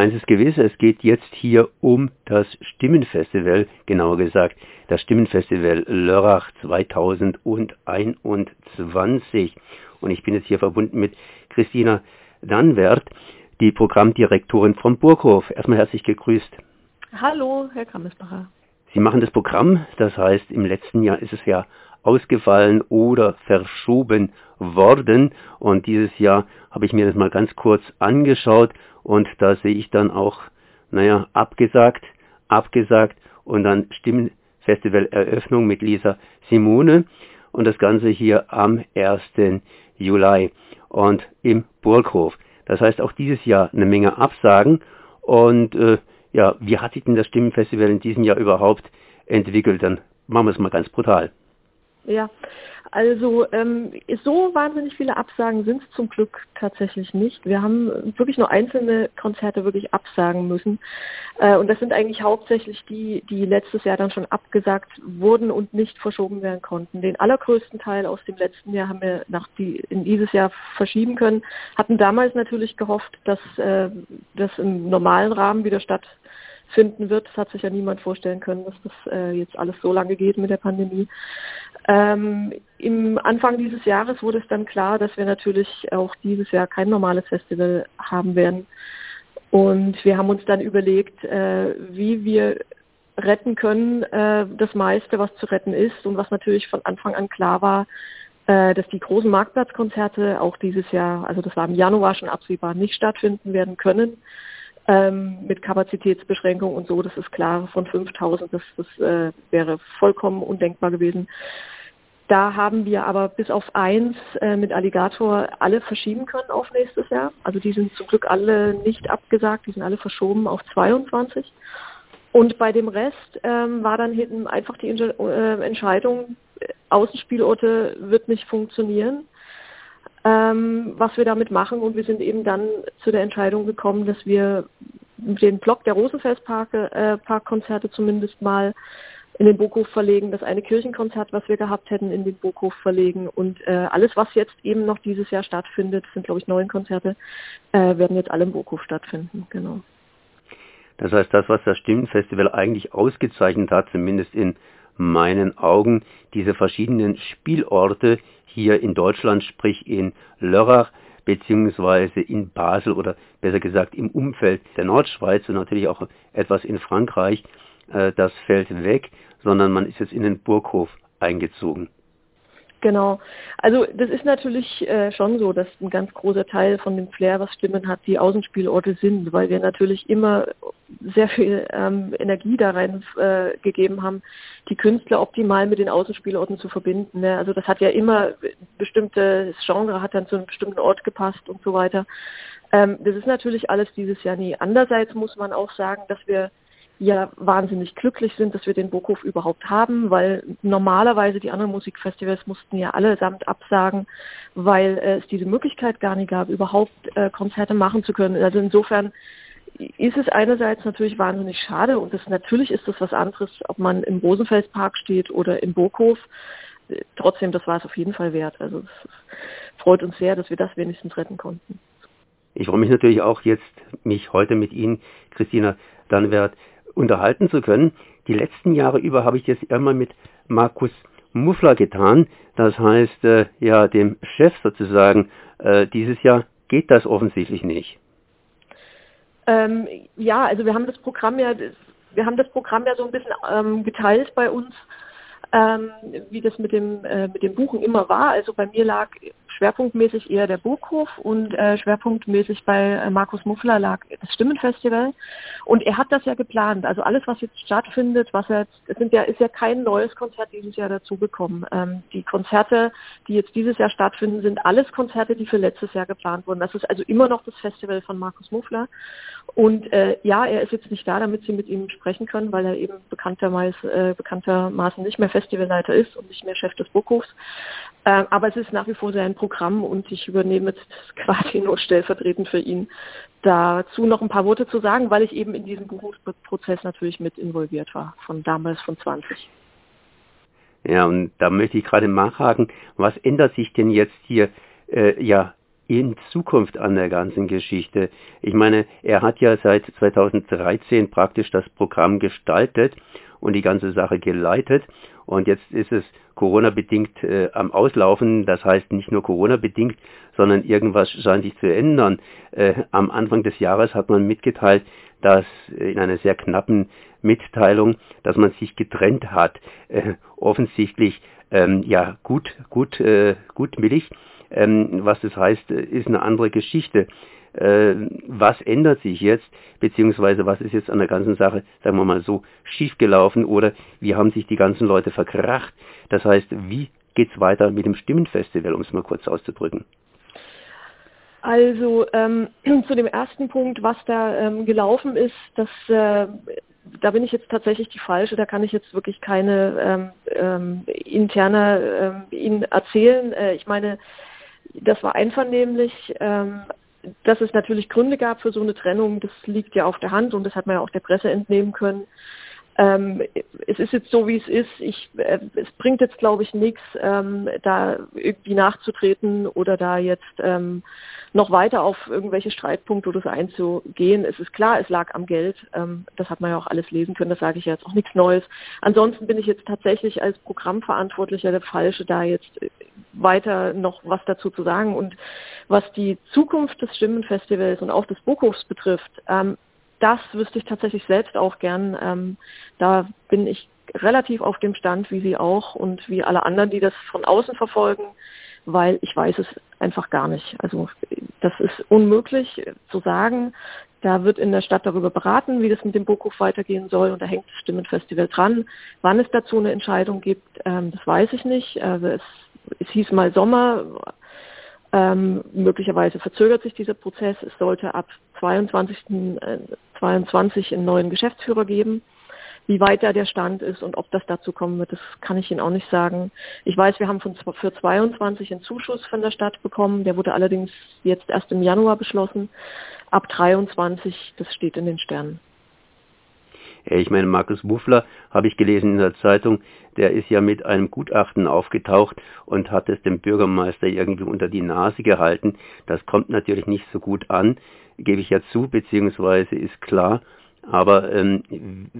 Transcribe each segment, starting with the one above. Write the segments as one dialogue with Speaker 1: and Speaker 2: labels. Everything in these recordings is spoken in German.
Speaker 1: eins ist gewiss, es geht jetzt hier um das Stimmenfestival, genauer gesagt das Stimmenfestival Lörrach 2021. Und ich bin jetzt hier verbunden mit Christina Danwert, die Programmdirektorin vom Burghof. Erstmal herzlich gegrüßt.
Speaker 2: Hallo, Herr Krammesbacher.
Speaker 1: Sie machen das Programm, das heißt, im letzten Jahr ist es ja ausgefallen oder verschoben worden. Und dieses Jahr habe ich mir das mal ganz kurz angeschaut und da sehe ich dann auch, naja, abgesagt, abgesagt und dann Stimmenfestival-Eröffnung mit Lisa Simone und das Ganze hier am 1. Juli und im Burghof. Das heißt auch dieses Jahr eine Menge Absagen und äh, ja, wie hat sich denn das Stimmenfestival in diesem Jahr überhaupt entwickelt? Dann machen wir es mal ganz brutal.
Speaker 2: Ja, also ähm, so wahnsinnig viele Absagen sind es zum Glück tatsächlich nicht. Wir haben wirklich nur einzelne Konzerte wirklich absagen müssen. Äh, und das sind eigentlich hauptsächlich die, die letztes Jahr dann schon abgesagt wurden und nicht verschoben werden konnten. Den allergrößten Teil aus dem letzten Jahr haben wir nach die, in dieses Jahr verschieben können. Hatten damals natürlich gehofft, dass äh, das im normalen Rahmen wieder statt finden wird. Das hat sich ja niemand vorstellen können, dass das äh, jetzt alles so lange geht mit der Pandemie. Ähm, Im Anfang dieses Jahres wurde es dann klar, dass wir natürlich auch dieses Jahr kein normales Festival haben werden. Und wir haben uns dann überlegt, äh, wie wir retten können, äh, das meiste, was zu retten ist und was natürlich von Anfang an klar war, äh, dass die großen Marktplatzkonzerte auch dieses Jahr, also das war im Januar schon absehbar, nicht stattfinden werden können ähm, mit Kapazitätsbeschränkung und so, das ist klar, von 5000, das, das äh, wäre vollkommen undenkbar gewesen. Da haben wir aber bis auf eins äh, mit Alligator alle verschieben können auf nächstes Jahr. Also die sind zum Glück alle nicht abgesagt, die sind alle verschoben auf 22. Und bei dem Rest ähm, war dann hinten einfach die äh, Entscheidung, Außenspielorte wird nicht funktionieren ähm, was wir damit machen. Und wir sind eben dann zu der Entscheidung gekommen, dass wir den Block der Rosenfelsparke, äh, zumindest mal in den Burghof verlegen, das eine Kirchenkonzert, was wir gehabt hätten, in den Burghof verlegen und äh, alles, was jetzt eben noch dieses Jahr stattfindet, sind glaube ich neun Konzerte, äh, werden jetzt alle im Burghof stattfinden, genau.
Speaker 1: Das heißt, das, was das Stimmenfestival eigentlich ausgezeichnet hat, zumindest in meinen Augen, diese verschiedenen Spielorte, hier in Deutschland, sprich in Lörrach beziehungsweise in Basel oder besser gesagt im Umfeld der Nordschweiz und natürlich auch etwas in Frankreich, äh, das fällt weg, sondern man ist jetzt in den Burghof eingezogen.
Speaker 2: Genau. Also das ist natürlich äh, schon so, dass ein ganz großer Teil von dem Flair, was Stimmen hat, die Außenspielorte sind, weil wir natürlich immer sehr viel ähm, Energie da rein äh, gegeben haben, die Künstler optimal mit den Außenspielorten zu verbinden. Ne? Also das hat ja immer bestimmtes Genre hat dann zu einem bestimmten Ort gepasst und so weiter. Ähm, das ist natürlich alles dieses Jahr nie. Andererseits muss man auch sagen, dass wir ja wahnsinnig glücklich sind, dass wir den Burghof überhaupt haben, weil normalerweise die anderen Musikfestivals mussten ja allesamt absagen, weil äh, es diese Möglichkeit gar nicht gab, überhaupt äh, Konzerte machen zu können. Also insofern ist es einerseits natürlich wahnsinnig schade und das, natürlich ist das was anderes, ob man im Rosenfelspark steht oder im Burghof. Trotzdem, das war es auf jeden Fall wert. Also es freut uns sehr, dass wir das wenigstens retten konnten.
Speaker 1: Ich freue mich natürlich auch jetzt, mich heute mit Ihnen, Christina Dannwert, unterhalten zu können. Die letzten Jahre über habe ich das immer mit Markus Muffler getan, das heißt äh, ja dem Chef sozusagen. Äh, dieses Jahr geht das offensichtlich nicht.
Speaker 2: Ähm, ja, also wir haben das Programm ja, wir haben das Programm ja so ein bisschen ähm, geteilt bei uns, ähm, wie das mit dem äh, mit dem Buchen immer war. Also bei mir lag schwerpunktmäßig eher der Burghof und äh, schwerpunktmäßig bei äh, Markus Muffler lag das Stimmenfestival. Und er hat das ja geplant. Also alles, was jetzt stattfindet, was jetzt, es sind ja, ist ja kein neues Konzert dieses Jahr dazugekommen. Ähm, die Konzerte, die jetzt dieses Jahr stattfinden, sind alles Konzerte, die für letztes Jahr geplant wurden. Das ist also immer noch das Festival von Markus Muffler. Und äh, ja, er ist jetzt nicht da, damit Sie mit ihm sprechen können, weil er eben bekanntermaßen, äh, bekanntermaßen nicht mehr Festivalleiter ist und nicht mehr Chef des Burghofs. Äh, aber es ist nach wie vor sein Programm und ich übernehme jetzt quasi nur stellvertretend für ihn dazu noch ein paar Worte zu sagen, weil ich eben in diesem Buchungsprozess natürlich mit involviert war, von damals von 20.
Speaker 1: Ja, und da möchte ich gerade nachhaken, was ändert sich denn jetzt hier äh, ja in Zukunft an der ganzen Geschichte? Ich meine, er hat ja seit 2013 praktisch das Programm gestaltet und die ganze Sache geleitet. Und jetzt ist es Corona-bedingt äh, am Auslaufen. Das heißt nicht nur Corona-bedingt, sondern irgendwas scheint sich zu ändern. Äh, am Anfang des Jahres hat man mitgeteilt, dass in einer sehr knappen Mitteilung, dass man sich getrennt hat. Äh, offensichtlich ähm, ja gut, gut, äh, gutmillig. Ähm, was das heißt, äh, ist eine andere Geschichte äh, was ändert sich jetzt, beziehungsweise was ist jetzt an der ganzen Sache, sagen wir mal so, schiefgelaufen oder wie haben sich die ganzen Leute verkracht. Das heißt, wie geht's weiter mit dem Stimmenfestival, um es mal kurz auszudrücken?
Speaker 2: Also ähm, zu dem ersten Punkt, was da ähm, gelaufen ist, das äh, da bin ich jetzt tatsächlich die falsche, da kann ich jetzt wirklich keine ähm, ähm, interne ähm, Ihnen erzählen. Äh, ich meine, das war einvernehmlich. Ähm, dass es natürlich Gründe gab für so eine Trennung, das liegt ja auf der Hand und das hat man ja auch der Presse entnehmen können. Ähm, es ist jetzt so, wie es ist. Ich, äh, es bringt jetzt, glaube ich, nichts, ähm, da irgendwie nachzutreten oder da jetzt ähm, noch weiter auf irgendwelche Streitpunkte oder so einzugehen. Es ist klar, es lag am Geld. Ähm, das hat man ja auch alles lesen können. Das sage ich jetzt auch nichts Neues. Ansonsten bin ich jetzt tatsächlich als Programmverantwortlicher der Falsche, da jetzt weiter noch was dazu zu sagen. Und was die Zukunft des Stimmenfestivals und auch des Buchhofs betrifft, ähm, das wüsste ich tatsächlich selbst auch gern. Ähm, da bin ich relativ auf dem Stand, wie Sie auch und wie alle anderen, die das von außen verfolgen, weil ich weiß es einfach gar nicht. Also das ist unmöglich zu sagen. Da wird in der Stadt darüber beraten, wie das mit dem Burghof weitergehen soll und da hängt das Stimmenfestival dran. Wann es dazu eine Entscheidung gibt, ähm, das weiß ich nicht. Also es, es hieß mal Sommer, ähm, möglicherweise verzögert sich dieser Prozess. Es sollte ab 22. Äh, 22 einen neuen Geschäftsführer geben. Wie weit da der Stand ist und ob das dazu kommen wird, das kann ich Ihnen auch nicht sagen. Ich weiß, wir haben von, für 22 einen Zuschuss von der Stadt bekommen. Der wurde allerdings jetzt erst im Januar beschlossen. Ab 23, das steht in den Sternen.
Speaker 1: Ich meine, Markus Wuffler, habe ich gelesen in der Zeitung, der ist ja mit einem Gutachten aufgetaucht und hat es dem Bürgermeister irgendwie unter die Nase gehalten. Das kommt natürlich nicht so gut an, gebe ich ja zu, beziehungsweise ist klar. Aber ähm,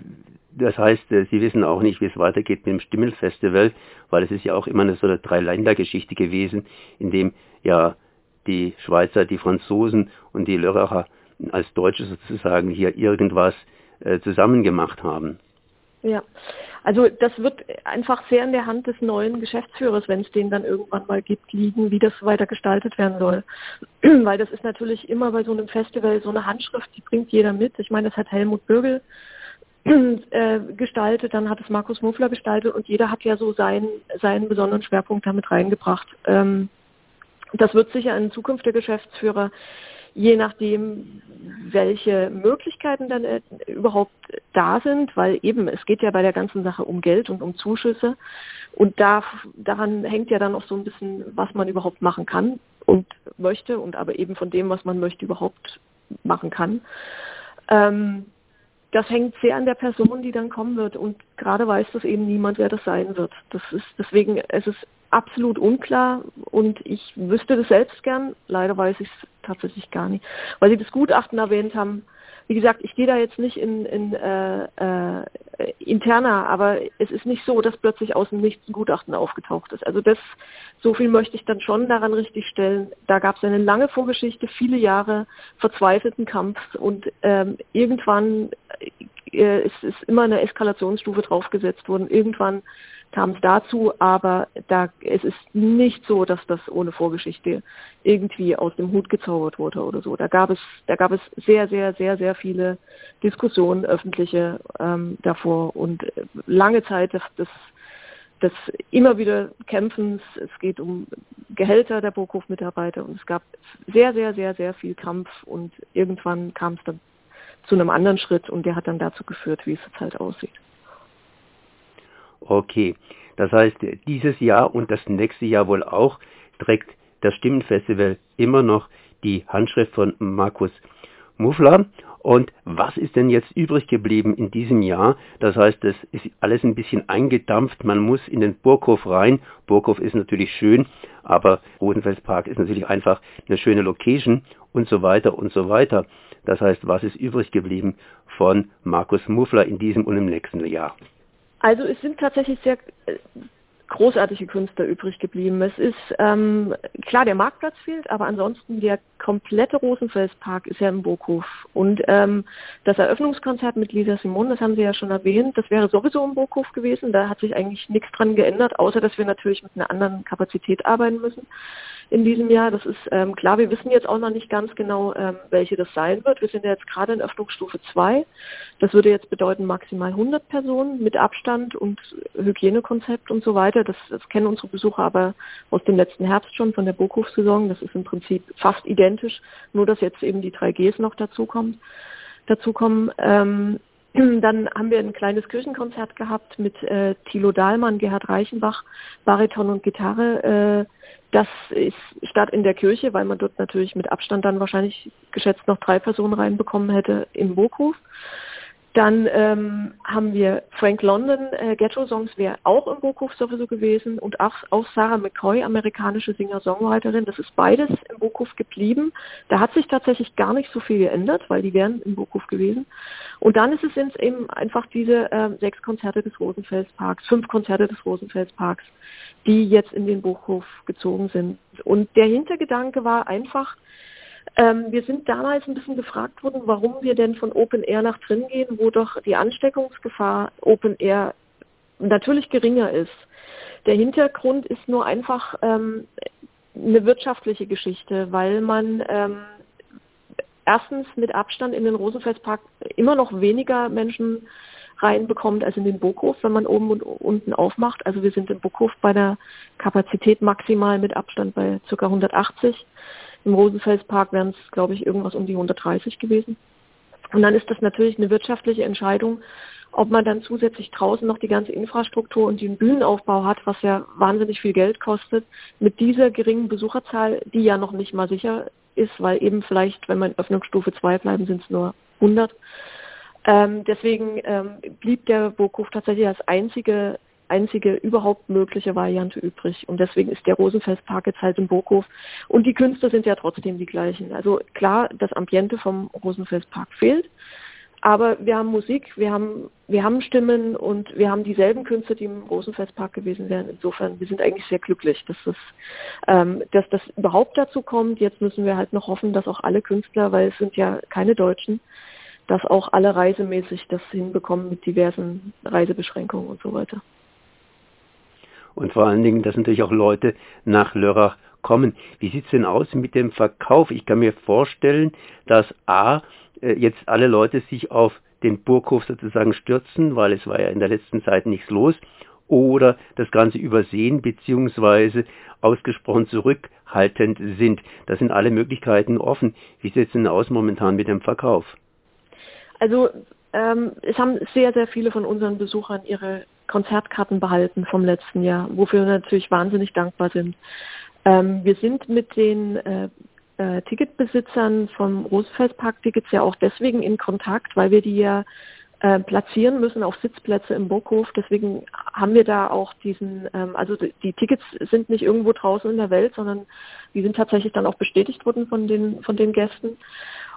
Speaker 1: das heißt, äh, Sie wissen auch nicht, wie es weitergeht mit dem Stimmelfestival, weil es ist ja auch immer eine so eine Dreiländergeschichte gewesen, in dem ja die Schweizer, die Franzosen und die Lörracher als Deutsche sozusagen hier irgendwas äh, zusammen gemacht haben.
Speaker 2: Ja, also das wird einfach sehr in der Hand des neuen Geschäftsführers, wenn es den dann irgendwann mal gibt, liegen, wie das weiter gestaltet werden soll. Weil das ist natürlich immer bei so einem Festival so eine Handschrift, die bringt jeder mit. Ich meine, das hat Helmut Bürgel äh, gestaltet, dann hat es Markus Muffler gestaltet und jeder hat ja so seinen, seinen besonderen Schwerpunkt damit reingebracht. Ähm, das wird sicher in Zukunft der Geschäftsführer je nachdem, welche Möglichkeiten dann äh, überhaupt da sind, weil eben es geht ja bei der ganzen Sache um Geld und um Zuschüsse und da, daran hängt ja dann auch so ein bisschen, was man überhaupt machen kann und möchte und aber eben von dem, was man möchte, überhaupt machen kann. Ähm, das hängt sehr an der Person, die dann kommen wird und gerade weiß das eben niemand, wer das sein wird. Das ist deswegen, es ist absolut unklar und ich wüsste das selbst gern. Leider weiß ich es tatsächlich gar nicht. Weil Sie das Gutachten erwähnt haben, wie gesagt, ich gehe da jetzt nicht in, in äh, äh, interner, aber es ist nicht so, dass plötzlich aus dem Nichts ein Gutachten aufgetaucht ist. Also das, so viel möchte ich dann schon daran richtig stellen. Da gab es eine lange Vorgeschichte, viele Jahre verzweifelten Kampf und ähm, irgendwann äh, ist, ist immer eine Eskalationsstufe draufgesetzt worden. Irgendwann kam es dazu, aber da, es ist nicht so, dass das ohne Vorgeschichte irgendwie aus dem Hut gezaubert wurde oder so. Da gab es, da gab es sehr, sehr, sehr, sehr viele Diskussionen, öffentliche ähm, davor und lange Zeit des, des, des immer wieder Kämpfens. Es geht um Gehälter der Burghof-Mitarbeiter und es gab sehr, sehr, sehr, sehr viel Kampf und irgendwann kam es dann zu einem anderen Schritt und der hat dann dazu geführt, wie es jetzt halt aussieht.
Speaker 1: Okay, das heißt, dieses Jahr und das nächste Jahr wohl auch trägt das Stimmenfestival immer noch die Handschrift von Markus Muffler Und was ist denn jetzt übrig geblieben in diesem Jahr? Das heißt, es ist alles ein bisschen eingedampft. Man muss in den Burghof rein. Burghof ist natürlich schön, aber Rosenfelspark ist natürlich einfach eine schöne Location und so weiter und so weiter. Das heißt, was ist übrig geblieben von Markus Muffler in diesem und im nächsten Jahr?
Speaker 2: Also es sind tatsächlich sehr äh, großartige Künstler übrig geblieben. Es ist ähm, klar, der Marktplatz fehlt, aber ansonsten der komplette Rosenfelspark ist ja im Burghof. Und ähm, das Eröffnungskonzert mit Lisa Simon, das haben Sie ja schon erwähnt, das wäre sowieso im Burghof gewesen. Da hat sich eigentlich nichts dran geändert, außer dass wir natürlich mit einer anderen Kapazität arbeiten müssen in diesem Jahr. Das ist ähm, klar, wir wissen jetzt auch noch nicht ganz genau, ähm, welche das sein wird. Wir sind ja jetzt gerade in Öffnungsstufe 2. Das würde jetzt bedeuten maximal 100 Personen mit Abstand und Hygienekonzept und so weiter. Das, das kennen unsere Besucher aber aus dem letzten Herbst schon von der Burghofsaison. Das ist im Prinzip fast identisch, nur dass jetzt eben die 3Gs noch dazukommen. dazukommen. Ähm, dann haben wir ein kleines Kirchenkonzert gehabt mit äh, Thilo Dahlmann, Gerhard Reichenbach, Bariton und Gitarre. Äh, das ist statt in der Kirche, weil man dort natürlich mit Abstand dann wahrscheinlich geschätzt noch drei Personen reinbekommen hätte im Burghof. Dann ähm, haben wir Frank London, äh, Ghetto Songs wäre auch im Burghof sowieso gewesen und auch, auch Sarah McCoy, amerikanische Singer-Songwriterin. Das ist beides im Burghof geblieben. Da hat sich tatsächlich gar nicht so viel geändert, weil die wären im Burghof gewesen. Und dann ist es eben einfach diese äh, sechs Konzerte des Rosenfelsparks, fünf Konzerte des Rosenfelsparks, die jetzt in den Burghof gezogen sind. Und der Hintergedanke war einfach, ähm, wir sind damals ein bisschen gefragt worden, warum wir denn von Open Air nach drin gehen, wo doch die Ansteckungsgefahr Open Air natürlich geringer ist. Der Hintergrund ist nur einfach ähm, eine wirtschaftliche Geschichte, weil man ähm, erstens mit Abstand in den Rosenfelspark immer noch weniger Menschen reinbekommt als in den Burghof, wenn man oben und unten aufmacht. Also wir sind im Burghof bei der Kapazität maximal mit Abstand bei ca. 180. Im Rosenfelspark wären es, glaube ich, irgendwas um die 130 gewesen. Und dann ist das natürlich eine wirtschaftliche Entscheidung, ob man dann zusätzlich draußen noch die ganze Infrastruktur und den Bühnenaufbau hat, was ja wahnsinnig viel Geld kostet, mit dieser geringen Besucherzahl, die ja noch nicht mal sicher ist, weil eben vielleicht, wenn wir in Öffnungsstufe 2 bleiben, sind es nur 100. Ähm, deswegen ähm, blieb der Burghof tatsächlich als einzige einzige überhaupt mögliche Variante übrig. Und deswegen ist der Rosenfestpark jetzt halt im Burghof. Und die Künste sind ja trotzdem die gleichen. Also klar, das Ambiente vom Rosenfestpark fehlt. Aber wir haben Musik, wir haben, wir haben Stimmen und wir haben dieselben Künste, die im Rosenfestpark gewesen wären. Insofern, wir sind eigentlich sehr glücklich, dass das, ähm, dass das überhaupt dazu kommt. Jetzt müssen wir halt noch hoffen, dass auch alle Künstler, weil es sind ja keine Deutschen, dass auch alle reisemäßig das hinbekommen mit diversen Reisebeschränkungen und so weiter
Speaker 1: und vor allen Dingen, dass natürlich auch Leute nach Lörrach kommen. Wie sieht es denn aus mit dem Verkauf? Ich kann mir vorstellen, dass A, äh, jetzt alle Leute sich auf den Burghof sozusagen stürzen, weil es war ja in der letzten Zeit nichts los, oder das Ganze übersehen beziehungsweise ausgesprochen zurückhaltend sind. Das sind alle Möglichkeiten offen. Wie sieht es denn aus momentan mit dem Verkauf?
Speaker 2: Also ähm, es haben sehr, sehr viele von unseren Besuchern ihre Konzertkarten behalten vom letzten Jahr, wofür wir natürlich wahnsinnig dankbar sind. Ähm, wir sind mit den äh, äh, Ticketbesitzern vom Rosenfelspark-Tickets ja auch deswegen in Kontakt, weil wir die ja äh, platzieren müssen auf Sitzplätze im Burghof. Deswegen haben wir da auch diesen, ähm, also die Tickets sind nicht irgendwo draußen in der Welt, sondern die sind tatsächlich dann auch bestätigt worden von den, von den Gästen.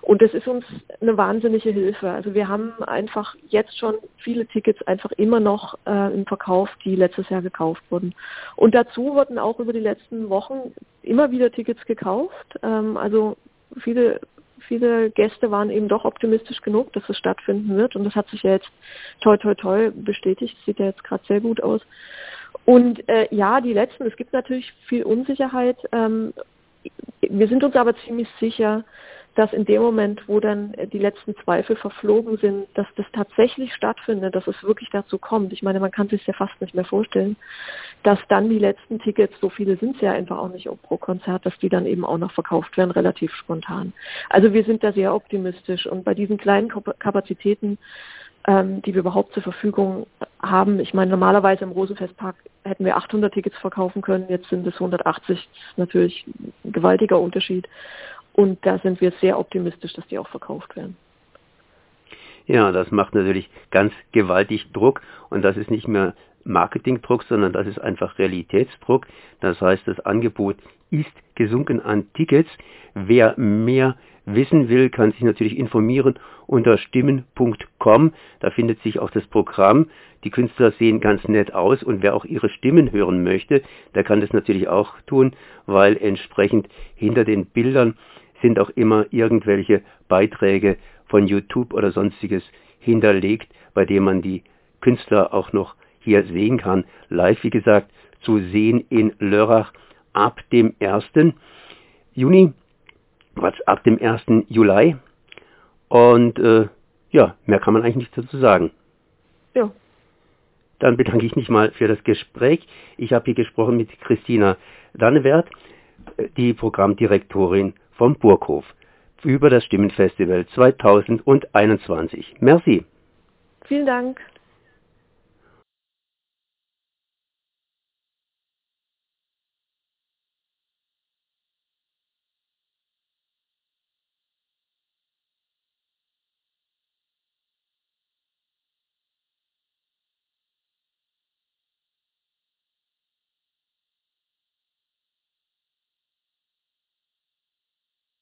Speaker 2: Und das ist uns eine wahnsinnige Hilfe. Also wir haben einfach jetzt schon viele Tickets einfach immer noch äh, im Verkauf, die letztes Jahr gekauft wurden. Und dazu wurden auch über die letzten Wochen immer wieder Tickets gekauft. Ähm, also viele viele Gäste waren eben doch optimistisch genug, dass es stattfinden wird. Und das hat sich ja jetzt toi toi toi bestätigt. Sieht ja jetzt gerade sehr gut aus. Und äh, ja, die letzten, es gibt natürlich viel Unsicherheit. Ähm, wir sind uns aber ziemlich sicher, dass in dem Moment, wo dann die letzten Zweifel verflogen sind, dass das tatsächlich stattfindet, dass es wirklich dazu kommt. Ich meine, man kann sich ja fast nicht mehr vorstellen, dass dann die letzten Tickets, so viele sind es ja einfach auch nicht pro Konzert, dass die dann eben auch noch verkauft werden, relativ spontan. Also wir sind da sehr optimistisch und bei diesen kleinen Kapazitäten, ähm, die wir überhaupt zur Verfügung haben, ich meine, normalerweise im Rosenfestpark hätten wir 800 Tickets verkaufen können, jetzt sind es 180, das ist natürlich ein gewaltiger Unterschied. Und da sind wir sehr optimistisch, dass die auch verkauft werden.
Speaker 1: Ja, das macht natürlich ganz gewaltig Druck und das ist nicht mehr Marketingdruck, sondern das ist einfach Realitätsdruck. Das heißt, das Angebot ist gesunken an Tickets. Wer mehr wissen will, kann sich natürlich informieren unter stimmen.com. Da findet sich auch das Programm. Die Künstler sehen ganz nett aus und wer auch ihre Stimmen hören möchte, der kann das natürlich auch tun, weil entsprechend hinter den Bildern sind auch immer irgendwelche Beiträge von YouTube oder sonstiges hinterlegt, bei dem man die Künstler auch noch hier sehen kann. Live, wie gesagt, zu sehen in Lörrach ab dem 1. Juni, was ab dem 1. Juli. Und äh, ja, mehr kann man eigentlich nicht dazu sagen. Ja. Dann bedanke ich mich mal für das Gespräch. Ich habe hier gesprochen mit Christina Dannewert, die Programmdirektorin vom Burghof, über das Stimmenfestival 2021. Merci.
Speaker 2: Vielen Dank.